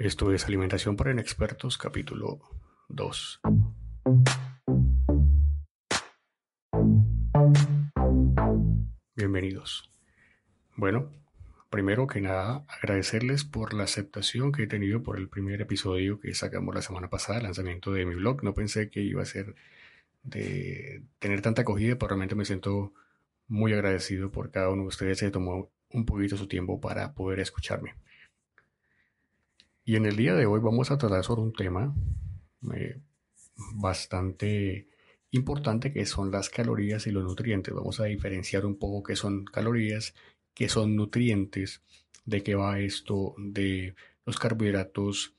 Esto es Alimentación para Inexpertos, capítulo 2. Bienvenidos. Bueno, primero que nada, agradecerles por la aceptación que he tenido por el primer episodio que sacamos la semana pasada, lanzamiento de mi blog. No pensé que iba a ser de tener tanta acogida, pero realmente me siento muy agradecido por cada uno de ustedes que tomó un poquito su tiempo para poder escucharme. Y en el día de hoy vamos a tratar sobre un tema eh, bastante importante que son las calorías y los nutrientes. Vamos a diferenciar un poco qué son calorías, qué son nutrientes, de qué va esto, de los carbohidratos,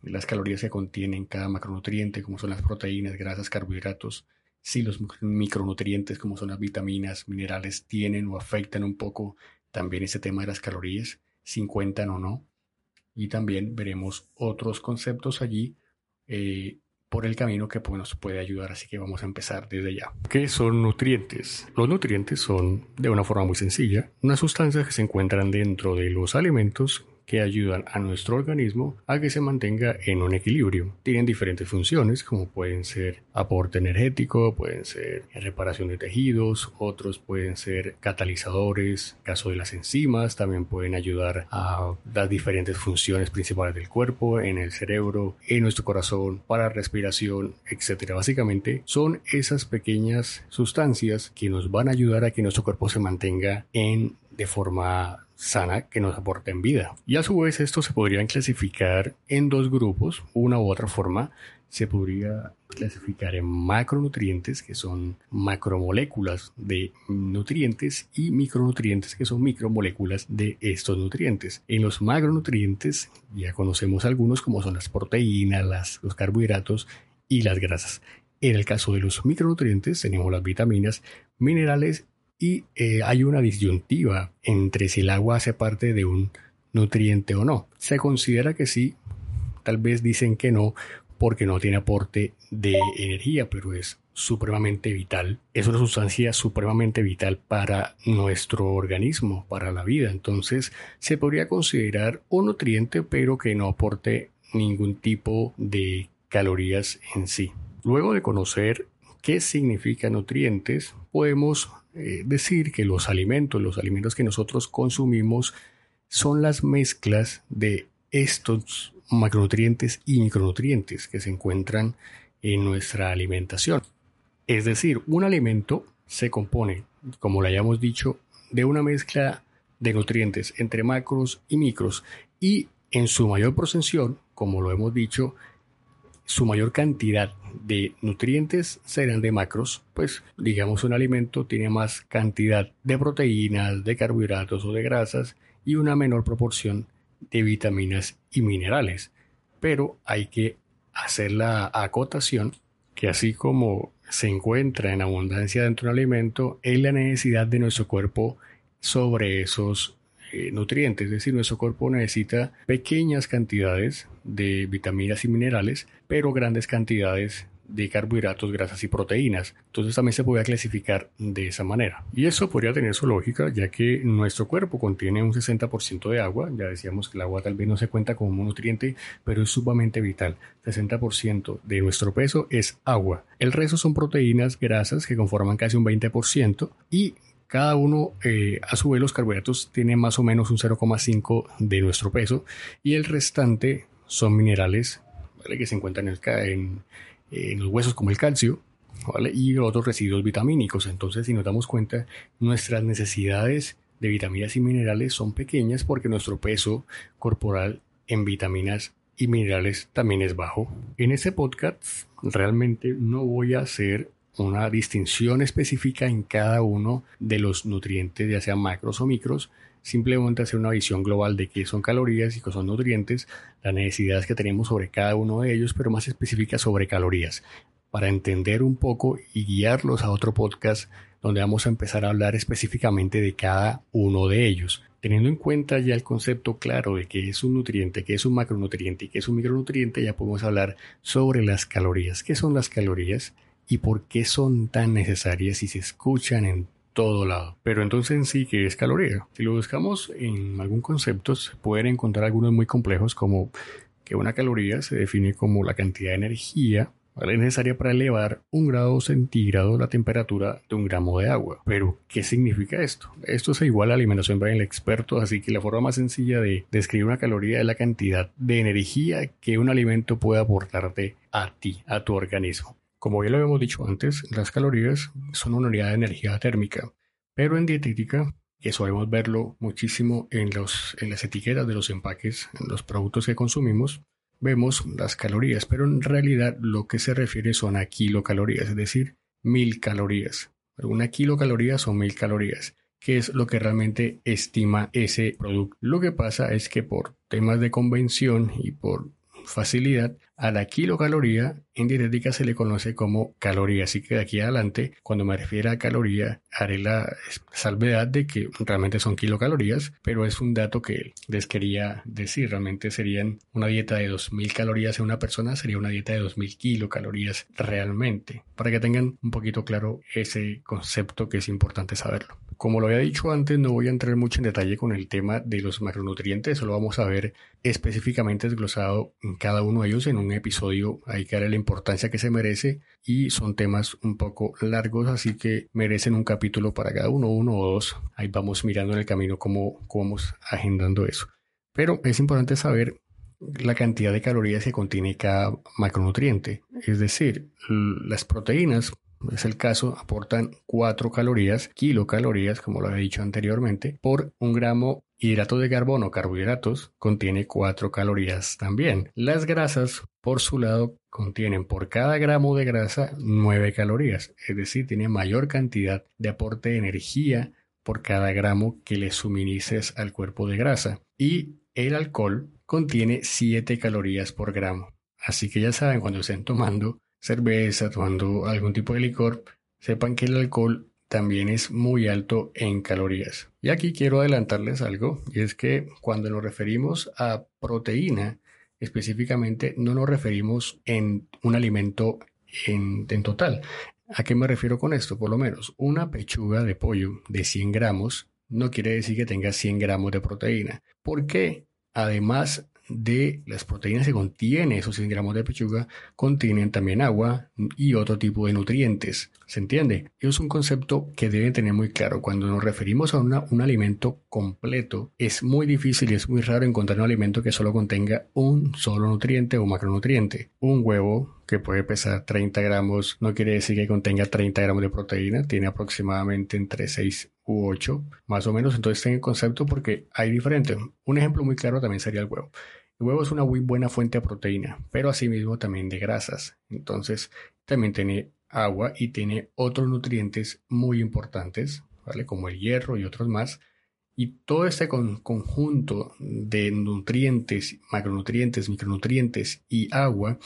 las calorías que contienen cada macronutriente, como son las proteínas, grasas, carbohidratos, si los micronutrientes, como son las vitaminas, minerales, tienen o afectan un poco también ese tema de las calorías, si cuentan o no y también veremos otros conceptos allí eh, por el camino que pues, nos puede ayudar. Así que vamos a empezar desde ya. ¿Qué son nutrientes? Los nutrientes son, de una forma muy sencilla, unas sustancias que se encuentran dentro de los alimentos que ayudan a nuestro organismo a que se mantenga en un equilibrio. Tienen diferentes funciones como pueden ser aporte energético, pueden ser reparación de tejidos, otros pueden ser catalizadores, caso de las enzimas, también pueden ayudar a las diferentes funciones principales del cuerpo, en el cerebro, en nuestro corazón, para respiración, etc. Básicamente son esas pequeñas sustancias que nos van a ayudar a que nuestro cuerpo se mantenga en de forma sana que nos aporten vida. Y a su vez esto se podrían clasificar en dos grupos, una u otra forma. Se podría clasificar en macronutrientes, que son macromoléculas de nutrientes, y micronutrientes, que son micromoléculas de estos nutrientes. En los macronutrientes ya conocemos algunos como son las proteínas, los carbohidratos y las grasas. En el caso de los micronutrientes tenemos las vitaminas, minerales y eh, hay una disyuntiva entre si el agua hace parte de un nutriente o no. Se considera que sí, tal vez dicen que no, porque no tiene aporte de energía, pero es supremamente vital. Es una sustancia supremamente vital para nuestro organismo, para la vida. Entonces se podría considerar un nutriente, pero que no aporte ningún tipo de calorías en sí. Luego de conocer qué significa nutrientes, podemos eh, decir que los alimentos, los alimentos que nosotros consumimos, son las mezclas de estos macronutrientes y micronutrientes que se encuentran en nuestra alimentación. Es decir, un alimento se compone, como lo hayamos dicho, de una mezcla de nutrientes entre macros y micros y en su mayor procesión, como lo hemos dicho, su mayor cantidad de nutrientes serán de macros, pues digamos un alimento tiene más cantidad de proteínas, de carbohidratos o de grasas y una menor proporción de vitaminas y minerales. Pero hay que hacer la acotación que así como se encuentra en abundancia dentro del alimento, es la necesidad de nuestro cuerpo sobre esos eh, nutrientes, es decir, nuestro cuerpo necesita pequeñas cantidades de vitaminas y minerales, pero grandes cantidades de carbohidratos, grasas y proteínas. Entonces también se puede clasificar de esa manera. Y eso podría tener su lógica, ya que nuestro cuerpo contiene un 60% de agua. Ya decíamos que el agua tal vez no se cuenta como un nutriente, pero es sumamente vital. 60% de nuestro peso es agua. El resto son proteínas, grasas que conforman casi un 20% y cada uno, eh, a su vez, los carbohidratos tienen más o menos un 0,5 de nuestro peso y el restante son minerales que se encuentran en, los huesos como el calcio y otros residuos vitamínicos. Entonces, si nos damos cuenta, nuestras necesidades de vitaminas y minerales son pequeñas porque nuestro peso corporal en vitaminas y minerales también es bajo. En este podcast realmente no voy a hacer una distinción específica en cada uno de los nutrientes, ya sean macros o micros, simplemente hacer una visión global de qué son calorías y qué son nutrientes, las necesidades que tenemos sobre cada uno de ellos, pero más específica sobre calorías, para entender un poco y guiarlos a otro podcast donde vamos a empezar a hablar específicamente de cada uno de ellos. Teniendo en cuenta ya el concepto claro de qué es un nutriente, qué es un macronutriente y qué es un micronutriente, ya podemos hablar sobre las calorías. ¿Qué son las calorías? Y por qué son tan necesarias y se escuchan en todo lado. Pero entonces en sí, ¿qué es caloría? Si lo buscamos en algún concepto, pueden encontrar algunos muy complejos como que una caloría se define como la cantidad de energía necesaria para elevar un grado centígrado la temperatura de un gramo de agua. Pero, ¿qué significa esto? Esto es igual a la alimentación para el experto, así que la forma más sencilla de describir una caloría es la cantidad de energía que un alimento puede aportarte a ti, a tu organismo. Como ya lo habíamos dicho antes, las calorías son una unidad de energía térmica, pero en dietética, que solemos verlo muchísimo en, en las etiquetas de los empaques, en los productos que consumimos, vemos las calorías, pero en realidad lo que se refiere son a kilocalorías, es decir, mil calorías. Una kilocaloría son mil calorías, que es lo que realmente estima ese producto. Lo que pasa es que por temas de convención y por facilidad, a la kilocaloría en dietética se le conoce como caloría. Así que de aquí adelante, cuando me refiera a caloría, haré la salvedad de que realmente son kilocalorías, pero es un dato que les quería decir. Realmente serían una dieta de 2000 calorías en una persona, sería una dieta de 2000 kilocalorías realmente. Para que tengan un poquito claro ese concepto que es importante saberlo. Como lo había dicho antes, no voy a entrar mucho en detalle con el tema de los macronutrientes, solo vamos a ver específicamente desglosado en cada uno de ellos en un episodio, hay que darle la importancia que se merece y son temas un poco largos, así que merecen un capítulo para cada uno, uno o dos. Ahí vamos mirando en el camino cómo, cómo vamos agendando eso. Pero es importante saber la cantidad de calorías que contiene cada macronutriente. Es decir, las proteínas es el caso, aportan 4 calorías, kilocalorías, como lo había dicho anteriormente, por un gramo hidrato de carbono, carbohidratos, contiene 4 calorías también. Las grasas, por su lado, contienen por cada gramo de grasa 9 calorías, es decir, tiene mayor cantidad de aporte de energía por cada gramo que le suministres al cuerpo de grasa. Y el alcohol contiene 7 calorías por gramo. Así que ya saben, cuando estén tomando cerveza, tomando algún tipo de licor, sepan que el alcohol también es muy alto en calorías. Y aquí quiero adelantarles algo, y es que cuando nos referimos a proteína, específicamente no nos referimos en un alimento en, en total. ¿A qué me refiero con esto? Por lo menos una pechuga de pollo de 100 gramos no quiere decir que tenga 100 gramos de proteína. ¿Por qué? Además de las proteínas que contiene esos 100 gramos de pechuga contienen también agua y otro tipo de nutrientes. ¿Se entiende? Es un concepto que deben tener muy claro. Cuando nos referimos a un alimento completo, es muy difícil y es muy raro encontrar un alimento que solo contenga un solo nutriente o macronutriente. Un huevo que puede pesar 30 gramos no quiere decir que contenga 30 gramos de proteína, tiene aproximadamente entre 6 u 8, más o menos. Entonces tengan concepto porque hay diferentes. Un ejemplo muy claro también sería el huevo. El huevo es una muy buena fuente de proteína, pero asimismo también de grasas. Entonces, también tiene agua y tiene otros nutrientes muy importantes, ¿vale? Como el hierro y otros más. Y todo este conjunto de nutrientes, macronutrientes, micronutrientes y agua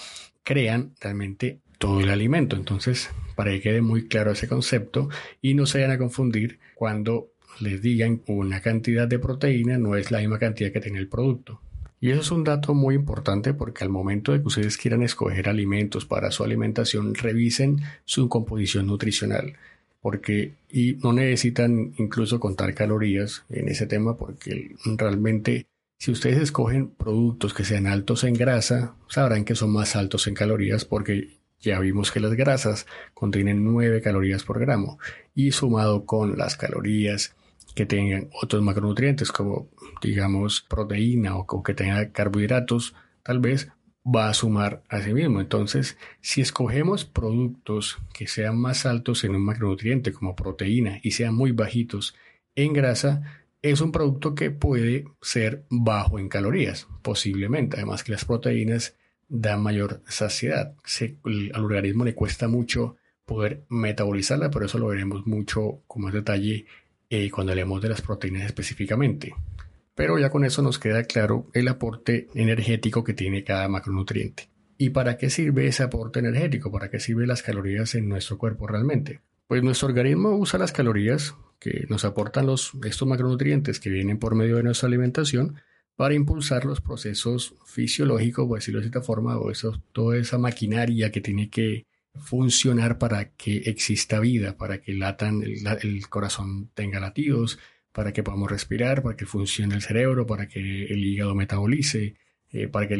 crean realmente todo el alimento. Entonces, para que quede muy claro ese concepto y no se vayan a confundir cuando les digan una cantidad de proteína no es la misma cantidad que tiene el producto. Y eso es un dato muy importante porque al momento de que ustedes quieran escoger alimentos para su alimentación, revisen su composición nutricional. Porque, y no necesitan incluso contar calorías en ese tema porque realmente si ustedes escogen productos que sean altos en grasa, sabrán que son más altos en calorías porque ya vimos que las grasas contienen 9 calorías por gramo y sumado con las calorías que tengan otros macronutrientes como digamos proteína o, que tenga carbohidratos, tal vez va a sumar a sí mismo. Entonces, si escogemos productos que sean más altos en un macronutriente como proteína y sean muy bajitos en grasa, es un producto que puede ser bajo en calorías, posiblemente. Además que las proteínas dan mayor saciedad. al organismo le cuesta mucho poder metabolizarla, por eso lo veremos mucho con más detalle eh, cuando hablemos de las proteínas específicamente. Pero ya con eso nos queda claro el aporte energético que tiene cada macronutriente. ¿Y para qué sirve ese aporte energético? ¿Para qué sirven las calorías en nuestro cuerpo realmente? Pues nuestro organismo usa las calorías que nos aportan los, estos macronutrientes que vienen por medio de nuestra alimentación para impulsar los procesos fisiológicos, por decirlo de esta forma, o eso, toda esa maquinaria que tiene que funcionar para que exista vida, para que latan, el, corazón tenga latidos, para que podamos respirar, para que funcione el cerebro, para que el hígado metabolice, eh, para que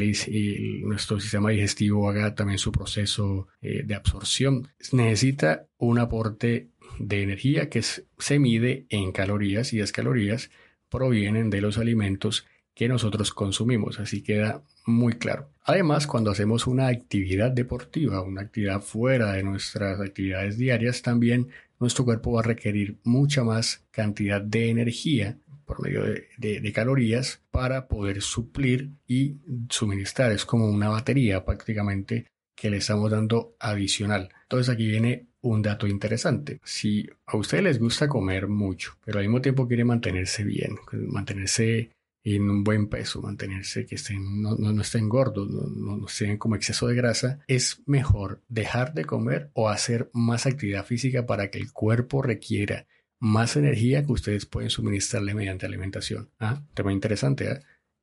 nuestro sistema digestivo haga también su proceso eh, de absorción. Necesita un aporte de energía que se mide en calorías y las calorías provienen de los alimentos que nosotros consumimos, así queda muy claro. Además, cuando hacemos una actividad deportiva, una actividad fuera de nuestras actividades diarias, también nuestro cuerpo va a requerir mucha más cantidad de energía por medio de, calorías para poder suplir y suministrar. Es como una batería prácticamente que le estamos dando adicional. Entonces aquí viene un dato interesante. Si a ustedes les gusta comer mucho, pero al mismo tiempo quiere mantenerse bien, mantenerse en un buen peso, mantenerse que estén, no, no, estén gordos, no, no, estén como exceso de grasa, es mejor dejar de comer o hacer más actividad física para que el cuerpo requiera más energía que ustedes pueden suministrarle mediante alimentación. Ah, tema interesante, ¿eh?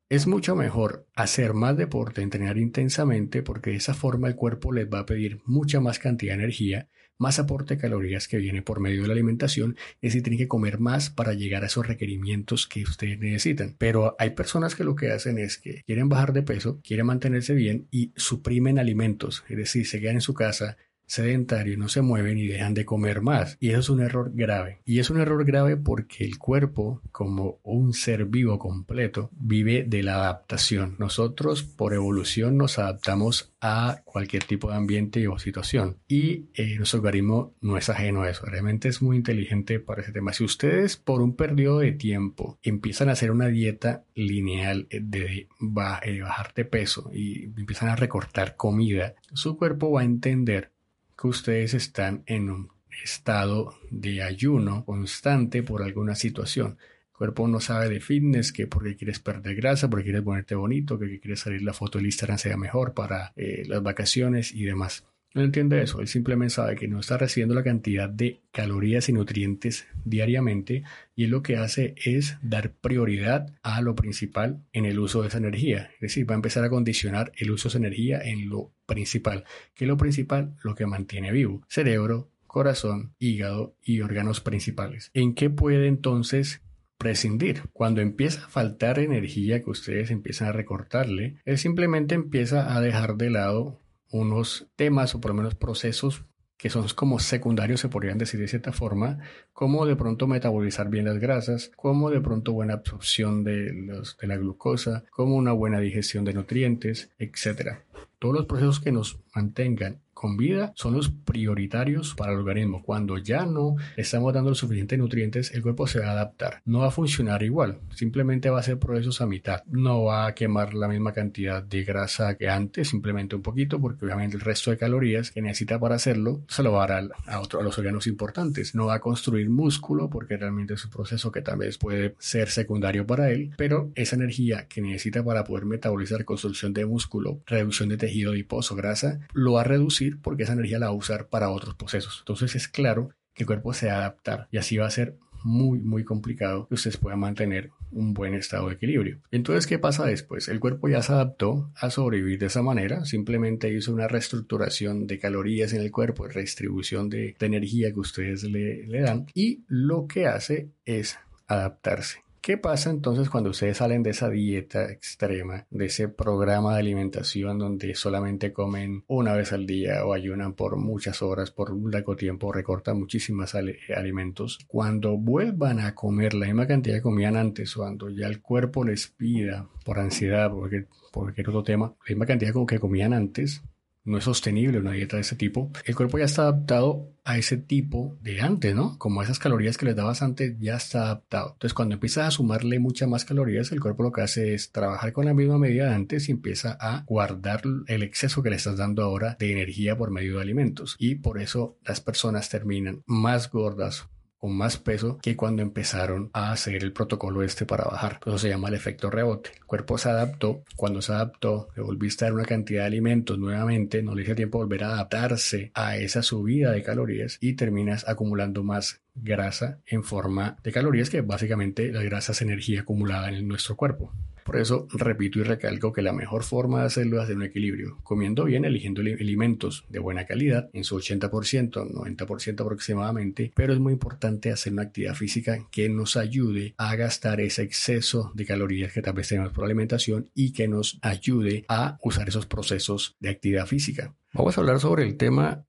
Es mucho mejor hacer más deporte, entrenar intensamente, porque de esa forma el cuerpo les va a pedir mucha más cantidad de energía, más aporte de calorías que viene por medio de la alimentación, es decir, tienen que comer más para llegar a esos requerimientos que ustedes necesitan. Pero hay personas que lo que hacen es que quieren bajar de peso, quieren mantenerse bien y suprimen alimentos, es decir, se quedan en su casa, sedentarios no se mueven y dejan de comer más. Y eso es un error grave. Y es un error grave porque el cuerpo, como un ser vivo completo, vive de la adaptación. Nosotros, por evolución, nos adaptamos a cualquier tipo de ambiente o situación. Y eh, nuestro organismo no es ajeno a eso. Realmente es muy inteligente para ese tema. Si ustedes, por un periodo de tiempo, empiezan a hacer una dieta lineal de eh, bajar de peso y empiezan a recortar comida, su cuerpo va a entender que ustedes están en un estado de ayuno constante por alguna situación. El cuerpo no sabe de fitness, que porque quieres perder grasa, porque quieres ponerte bonito, que quieres salir la foto del Instagram sea mejor para eh, las vacaciones y demás. No entiende eso, él simplemente sabe que no está recibiendo la cantidad de calorías y nutrientes diariamente y él lo que hace es dar prioridad a lo principal en el uso de esa energía. Es decir, va a empezar a condicionar el uso de esa energía en lo principal. ¿Qué es lo principal? Lo que mantiene vivo. Cerebro, corazón, hígado y órganos principales. ¿En qué puede entonces prescindir. Cuando empieza a faltar energía que ustedes empiezan a recortarle, él simplemente empieza a dejar de lado unos temas o por lo menos procesos que son como secundarios, se podrían decir de cierta forma, como de pronto metabolizar bien las grasas, como de pronto buena absorción de, de la glucosa, como una buena digestión de nutrientes, etc. Todos los procesos que nos mantengan con vida son los prioritarios para el organismo. Cuando ya no estamos dando los suficientes nutrientes, el cuerpo se va a adaptar. No va a funcionar igual, simplemente va a hacer procesos a mitad. No va a quemar la misma cantidad de grasa que antes, simplemente un poquito, porque obviamente el resto de calorías que necesita para hacerlo se lo va a dar a, otro, a los órganos importantes. No va a construir músculo, porque realmente es un proceso que tal vez puede ser secundario para él, pero esa energía que necesita para poder metabolizar construcción de músculo, reducción de tejido adiposo, grasa, lo va a reducir porque esa energía la va a usar para otros procesos. Entonces es claro que el cuerpo se va a adaptar y así va a ser muy, muy complicado que ustedes puedan mantener un buen estado de equilibrio. Entonces, ¿qué pasa después? El cuerpo ya se adaptó a sobrevivir de esa manera, simplemente hizo una reestructuración de calorías en el cuerpo, redistribución de, de energía que ustedes le, le dan y lo que hace es adaptarse. ¿Qué pasa entonces cuando ustedes salen de esa dieta extrema, de ese programa de alimentación donde solamente comen una vez al día o ayunan por muchas horas, por un largo tiempo, recortan muchísimos alimentos? Cuando vuelvan a comer la misma cantidad que comían antes, cuando ya el cuerpo les pida por ansiedad, porque por cualquier otro tema, la misma cantidad que comían antes, no es sostenible una dieta de ese tipo, el cuerpo ya está adaptado a ese tipo de antes, ¿no? Como esas calorías que les dabas antes ya está adaptado. Entonces cuando empiezas a sumarle muchas más calorías, el cuerpo lo que hace es trabajar con la misma medida de antes y empieza a guardar el exceso que le estás dando ahora de energía por medio de alimentos. Y por eso las personas terminan más gordas, con más peso que cuando empezaron a hacer el protocolo este para bajar. Eso se llama el efecto rebote. El cuerpo se adaptó. Cuando se adaptó, le volviste a dar una cantidad de alimentos nuevamente, no le hizo tiempo volver a adaptarse a esa subida de calorías y terminas acumulando más grasa en forma de calorías que básicamente la grasa es energía acumulada en nuestro cuerpo. Por eso repito y recalco que la mejor forma de hacerlo es hacer un equilibrio, comiendo bien, eligiendo alimentos de buena calidad, en su 80%, 90% aproximadamente, pero es muy importante hacer una actividad física que nos ayude a gastar ese exceso de calorías que tal vez tenemos por alimentación y que nos ayude a usar esos procesos de actividad física. Vamos a hablar sobre el tema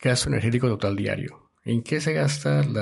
gasto energético total diario. ¿En qué se gastan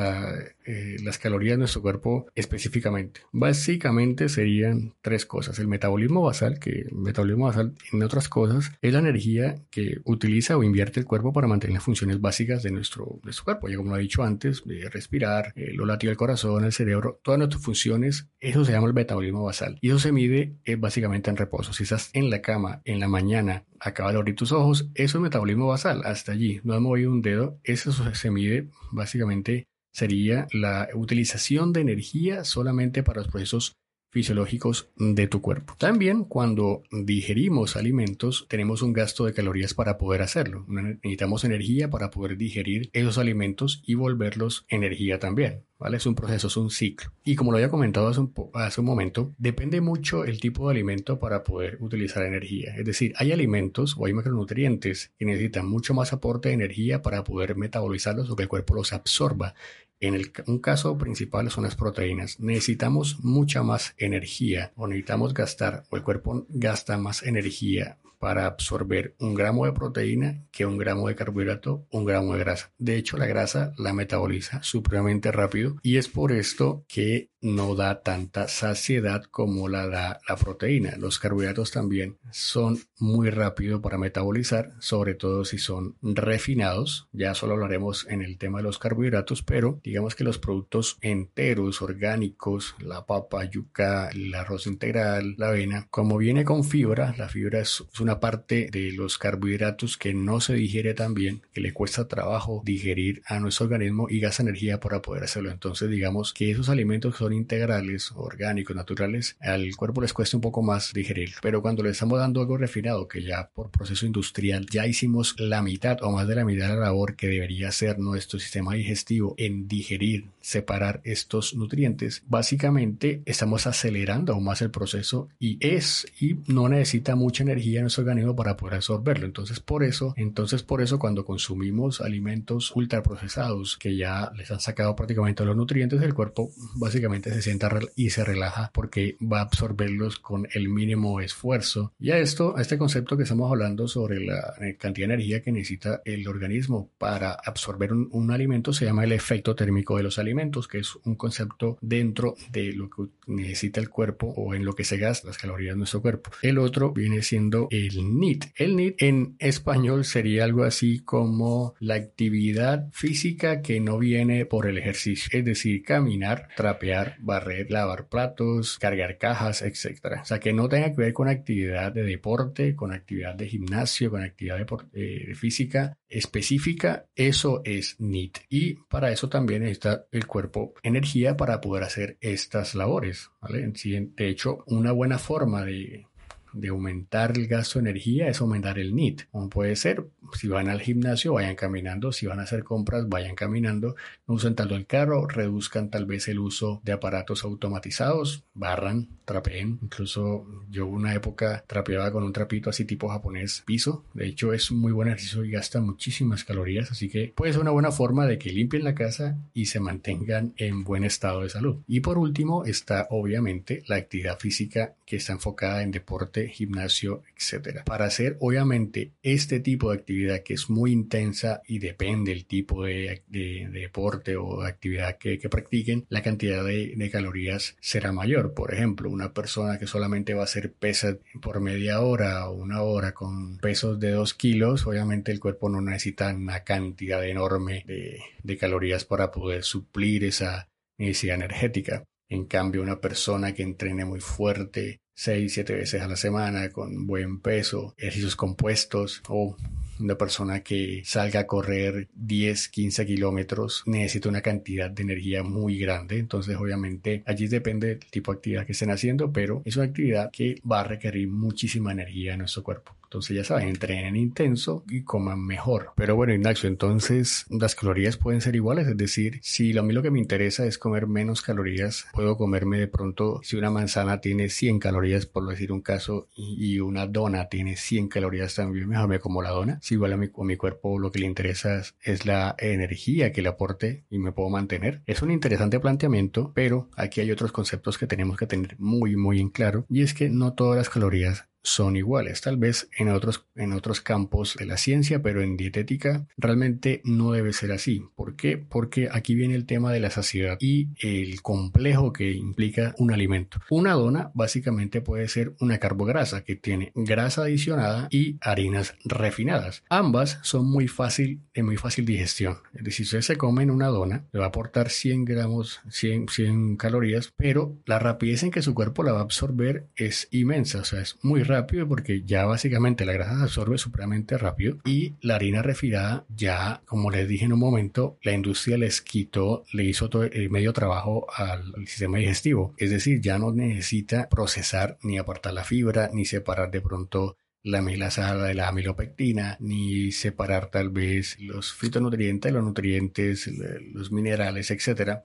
eh, las calorías de nuestro cuerpo específicamente? Básicamente serían tres cosas. El metabolismo basal, que el metabolismo basal, en otras cosas, es la energía que utiliza o invierte el cuerpo para mantener las funciones básicas de nuestro, cuerpo. Ya como lo he dicho antes, de respirar, eh, lo latido del corazón, el cerebro, todas nuestras funciones, eso se llama el metabolismo basal. Y eso se mide eh, básicamente en reposo. Si estás en la cama en la mañana acaba de abrir tus ojos, eso es metabolismo basal, hasta allí, no has movido un dedo, eso se mide básicamente sería la utilización de energía solamente para los procesos fisiológicos de tu cuerpo. También cuando digerimos alimentos tenemos un gasto de calorías para poder hacerlo. Necesitamos energía para poder digerir esos alimentos y volverlos energía también. ¿Vale? Es un proceso, es un ciclo. Y como lo había comentado hace un, hace un momento, depende mucho el tipo de alimento para poder utilizar energía. Es decir, hay alimentos o hay macronutrientes que necesitan mucho más aporte de energía para poder metabolizarlos o que el cuerpo los absorba en el, un caso principal son las proteínas. Necesitamos mucha más energía o necesitamos gastar o el cuerpo gasta más energía para absorber un gramo de proteína que un gramo de carbohidrato, un gramo de grasa. De hecho, la grasa la metaboliza supremamente rápido y es por esto que no da tanta saciedad como la da la proteína. Los carbohidratos también son muy rápidos para metabolizar, sobre todo si son refinados. Ya solo hablaremos en el tema de los carbohidratos, pero digamos que los productos enteros, orgánicos, la papa, yuca, el arroz integral, la avena, como viene con fibra, la fibra es una parte de los carbohidratos que no se digiere tan bien, que le cuesta trabajo digerir a nuestro organismo y gasta energía para poder hacerlo. Entonces, digamos que esos alimentos que son integrales, orgánicos, naturales, al cuerpo les cuesta un poco más digerir. Pero cuando le estamos dando algo refinado, que ya por proceso industrial ya hicimos la mitad o más de la mitad de la labor que debería hacer nuestro sistema digestivo en digerir, separar estos nutrientes, básicamente estamos acelerando aún más el proceso y es y no necesita mucha energía en nuestro organismo para poder absorberlo. Entonces por eso, entonces por eso cuando consumimos alimentos ultraprocesados que ya les han sacado prácticamente los nutrientes, el cuerpo básicamente se sienta y se relaja porque va a absorberlos con el mínimo esfuerzo. Y a esto, a este concepto que estamos hablando sobre la eh, cantidad de energía que necesita el organismo para absorber un, un alimento se llama el efecto térmico de los alimentos, que es un concepto dentro de lo que necesita el cuerpo o en lo que se gasta las calorías de nuestro cuerpo. El otro viene siendo el el NIT. El NIT en español sería algo así como la actividad física que no viene por el ejercicio, es decir, caminar, trapear, barrer, lavar platos, cargar cajas, etc. O sea, que no tenga que ver con actividad de deporte, con actividad de gimnasio, con actividad eh, física específica, eso es NIT. Y para eso también necesita el cuerpo energía para poder hacer estas labores. ¿vale? De hecho, una buena forma de de aumentar el gasto de energía es aumentar el NIT. Como puede ser, si van al gimnasio, vayan caminando, si van a hacer compras, vayan caminando, no usen tanto el carro, reduzcan tal vez el uso de aparatos automatizados, barran, trapeen. Incluso yo una época trapeaba con un trapito así tipo japonés piso. De hecho, es un muy buen ejercicio y gasta muchísimas calorías, así que puede ser una buena forma de que limpien la casa y se mantengan en buen estado de salud. Y por último está obviamente la actividad física que está enfocada en deporte gimnasio, etcétera. Para hacer obviamente este tipo de actividad que es muy intensa y depende del tipo de, deporte o actividad que, practiquen, la cantidad de, calorías será mayor. Por ejemplo, una persona que solamente va a hacer pesas por media hora o una hora con pesos de 2 kilos, obviamente el cuerpo no necesita una cantidad enorme de, de calorías para poder suplir esa necesidad energética. En cambio, una persona que entrene muy fuerte, 6, 7 veces a la semana con buen peso, ejercicios compuestos o una persona que salga a correr 10, 15 kilómetros necesita una cantidad de energía muy grande. Entonces, obviamente, allí depende del tipo de actividad que estén haciendo, pero es una actividad que va a requerir muchísima energía en nuestro cuerpo. Entonces ya saben, entrenen intenso y coman mejor. Pero bueno, Ignacio, entonces las calorías pueden ser iguales, es decir, si a mí lo que me interesa es comer menos calorías, puedo comerme de pronto, si una manzana tiene 100 calorías, por decir un caso, y una dona tiene 100 calorías también, mejor me como la dona. Si igual a mi, a mi cuerpo lo que le interesa es la energía que le aporte y me puedo mantener. Es un interesante planteamiento, pero aquí hay otros conceptos que tenemos que tener muy, muy en claro, y es que no todas las calorías son iguales. Tal vez en otros, en otros campos de la ciencia, pero en dietética realmente no debe ser así. ¿Por qué? Porque aquí viene el tema de la saciedad y el complejo que implica un alimento. Una dona básicamente puede ser una carbograsa que tiene grasa adicionada y harinas refinadas. Ambas son muy fácil, de muy fácil digestión. Es decir, si usted se come en una dona, le va a aportar 100 gramos, 100, 100 calorías, pero la rapidez en que su cuerpo la va a absorber es inmensa, o sea, es muy rápido porque ya básicamente la grasa se absorbe supremamente rápido y la harina refinada ya, como les dije en un momento, la industria les quitó, le hizo todo el medio trabajo al, sistema digestivo. Es decir, ya no necesita procesar ni apartar la fibra ni separar de pronto la amilasa de la amilopectina, ni separar tal vez los fitonutrientes, los nutrientes, los minerales, etc.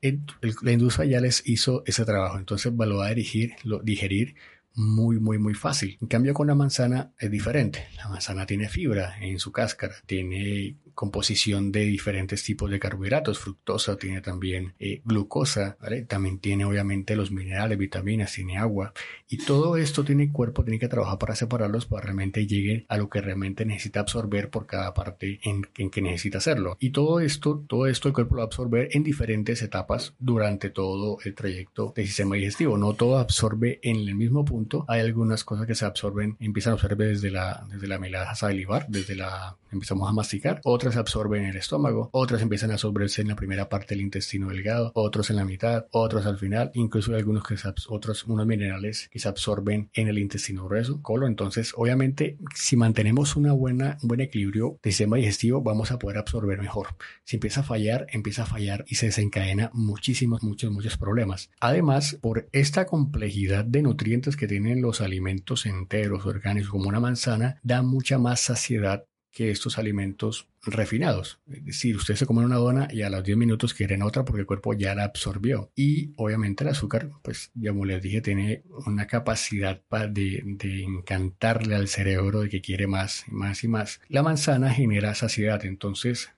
La industria ya les hizo ese trabajo, entonces va a dirigir, lo, digerir muy, muy, muy fácil. En cambio, con la manzana es diferente. La manzana tiene fibra en su cáscara, tiene composición de diferentes tipos de carbohidratos, fructosa, tiene también eh, glucosa, también tiene obviamente los minerales, vitaminas, tiene agua y todo esto tiene el cuerpo, tiene que trabajar para separarlos para realmente llegue a lo que realmente necesita absorber por cada parte en, que necesita hacerlo. Y todo esto, todo esto el cuerpo lo va a absorber en diferentes etapas durante todo el trayecto del sistema digestivo. No todo absorbe en el mismo punto. Hay algunas cosas que se absorben, empiezan a absorber desde la, desde la melasa salivar, desde la empezamos a masticar, otras se absorben en el estómago, otras empiezan a absorberse en la primera parte del intestino delgado, otros en la mitad, otros al final, incluso algunos que se otros unos minerales que se absorben en el intestino grueso, colon. Entonces, obviamente, si mantenemos una buena, un buen equilibrio del sistema digestivo, vamos a poder absorber mejor. Si empieza a fallar, empieza a fallar y se desencadena muchísimos, muchos, muchos problemas. Además, por esta complejidad de nutrientes que tienen los alimentos enteros, orgánicos, como una manzana, da mucha más saciedad que estos alimentos refinados. Es decir, usted se come una dona y a los 10 minutos quieren otra porque el cuerpo ya la absorbió. Y obviamente el azúcar, pues ya como les dije, tiene una capacidad de, de encantarle al cerebro de que quiere más y más y más. La manzana genera saciedad, entonces,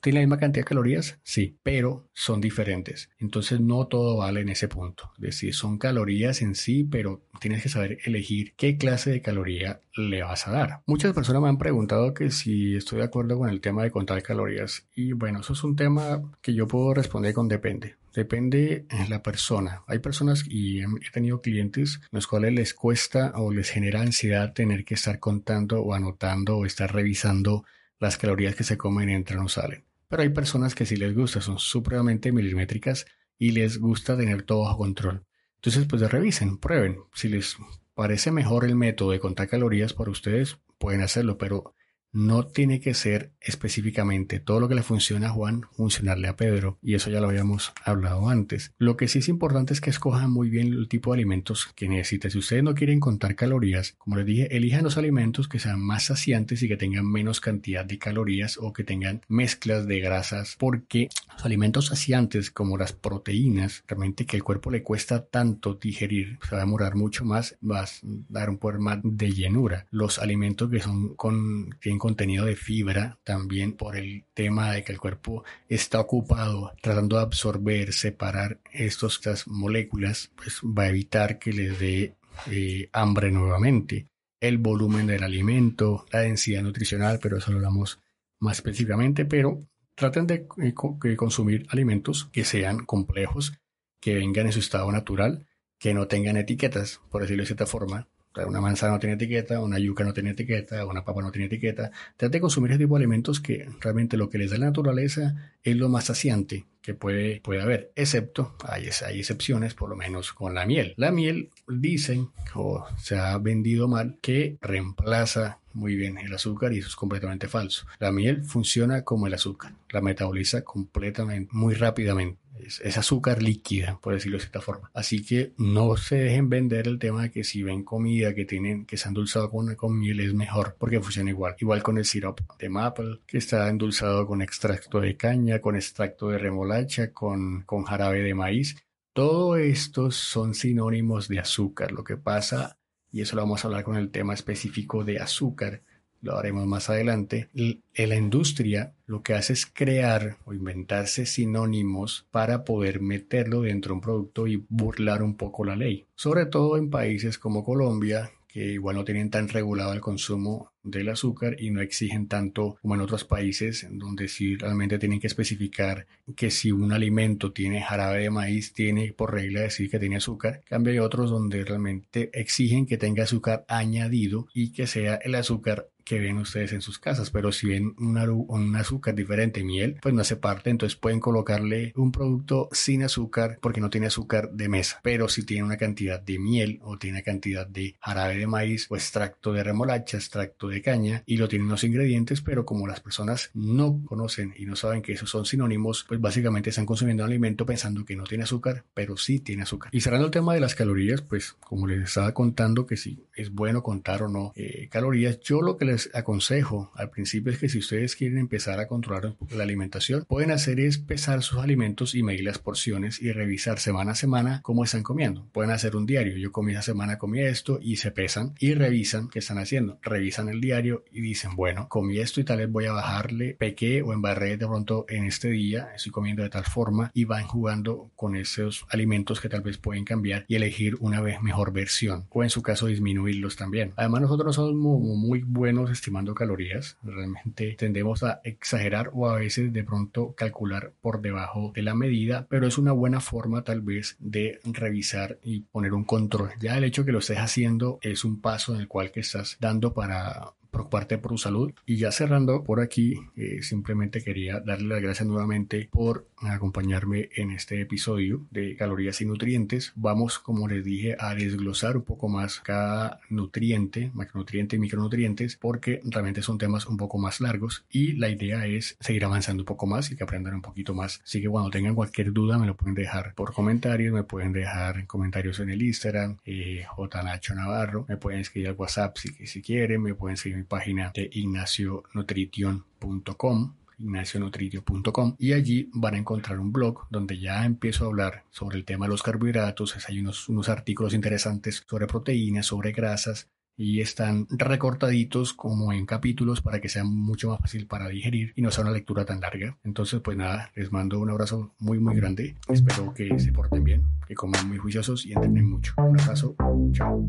¿tiene la misma cantidad de calorías? Sí, pero son diferentes. Entonces no todo vale en ese punto. Es decir, son calorías en sí, pero tienes que saber elegir qué clase de caloría le vas a dar. Muchas personas me han preguntado que si estoy de acuerdo con el tema de contar calorías y bueno, eso es un tema que yo puedo responder con depende. Depende de la persona. Hay personas y he tenido clientes los cuales les cuesta o les genera ansiedad tener que estar contando o anotando o estar revisando las calorías que se comen entran o salen. Pero hay personas que sí les gusta, son supremamente milimétricas y les gusta tener todo bajo control. Entonces, pues revisen, prueben. Si les parece mejor el método de contar calorías para ustedes, pueden hacerlo, pero no tiene que ser específicamente todo lo que le funciona a Juan funcionarle a Pedro y eso ya lo habíamos hablado antes. Lo que sí es importante es que escojan muy bien el tipo de alimentos que necesiten. Si ustedes no quieren contar calorías, como les dije, elijan los alimentos que sean más saciantes y que tengan menos cantidad de calorías o que tengan mezclas de grasas porque los alimentos saciantes como las proteínas, realmente que el cuerpo le cuesta tanto digerir, se va a demorar mucho más, va a dar un poder más de llenura. Los alimentos que son con contenido de fibra también por el tema de que el cuerpo está ocupado tratando de absorber, separar estas moléculas, pues va a evitar que les dé eh, hambre nuevamente. El volumen del alimento, la densidad nutricional, pero eso lo hablamos más específicamente, pero traten de, eh, consumir alimentos que sean complejos, que vengan en su estado natural, que no tengan etiquetas, por decirlo de cierta forma, una manzana no tiene etiqueta, una yuca no tiene etiqueta, una papa no tiene etiqueta. Trate de consumir ese tipo de alimentos que realmente lo que les da la naturaleza es lo más saciante que puede, puede haber, excepto, hay, hay excepciones, por lo menos con la miel. La miel dicen, o se ha vendido mal, que reemplaza muy bien el azúcar y eso es completamente falso. La miel funciona como el azúcar, la metaboliza completamente, muy rápidamente es, azúcar líquida, por decirlo de cierta forma. Así que no se dejen vender el tema de que si ven comida que tienen que se ha endulzado con, con miel es mejor porque funciona igual. Igual con el sirope de maple que está endulzado con extracto de caña, con extracto de remolacha, con, con jarabe de maíz. Todo estos son sinónimos de azúcar. Lo que pasa, y eso lo vamos a hablar con el tema específico de azúcar, lo haremos más adelante, en la industria lo que hace es crear o inventarse sinónimos para poder meterlo dentro de un producto y burlar un poco la ley. Sobre todo en países como Colombia, que igual no tienen tan regulado el consumo del azúcar y no exigen tanto como en otros países donde sí realmente tienen que especificar que si un alimento tiene jarabe de maíz tiene por regla decir que tiene azúcar. Cambio hay otros donde realmente exigen que tenga azúcar añadido y que sea el azúcar que ven ustedes en sus casas, pero si ven un azúcar diferente, miel, pues no hace parte, entonces pueden colocarle un producto sin azúcar porque no tiene azúcar de mesa, pero si tiene una cantidad de miel o tiene una cantidad de jarabe de maíz o extracto de remolacha, extracto de caña y lo tienen los ingredientes, pero como las personas no conocen y no saben que esos son sinónimos, pues básicamente están consumiendo un alimento pensando que no tiene azúcar, pero sí tiene azúcar. Y cerrando el tema de las calorías, pues como les estaba contando que si es bueno contar o no eh, calorías, yo lo que les aconsejo al principio es que si ustedes quieren empezar a controlar la alimentación, pueden hacer es pesar sus alimentos y medir las porciones y revisar semana a semana cómo están comiendo. Pueden hacer un diario, yo comí esa semana, comí esto y se pesan y revisan qué están haciendo. Revisan el diario y dicen, bueno, comí esto y tal vez voy a bajarle, pequé o embarré de pronto en este día, estoy comiendo de tal forma y van jugando con esos alimentos que tal vez pueden cambiar y elegir una vez mejor versión o en su caso disminuirlos también. Además nosotros somos muy, buenos estimando calorías, realmente tendemos a exagerar o a veces de pronto calcular por debajo de la medida, pero es una buena forma tal vez de revisar y poner un control. Ya el hecho que lo estés haciendo es un paso en el cual que estás dando para preocuparte por tu salud. Y ya cerrando por aquí, eh, simplemente quería darle las gracias nuevamente por acompañarme en este episodio de calorías y nutrientes. Vamos, como les dije, a desglosar un poco más cada nutriente, macronutriente y micronutrientes, porque realmente son temas un poco más largos y la idea es seguir avanzando un poco más y que aprendan un poquito más. Así que cuando tengan cualquier duda me lo pueden dejar por comentarios, me pueden dejar comentarios en el Instagram, eh, J. Nacho Navarro, me pueden escribir al WhatsApp si, si quieren, me pueden seguir página de ignacionutrition.com ignacionutritio.com y allí van a encontrar un blog donde ya empiezo a hablar sobre el tema de los carbohidratos, hay unos, unos artículos interesantes sobre proteínas, sobre grasas y están recortaditos como en capítulos para que sea mucho más fácil para digerir y no sea una lectura tan larga. Entonces pues nada, les mando un abrazo muy muy grande, espero que se porten bien, que coman muy juiciosos y entienden mucho. Un abrazo, chao.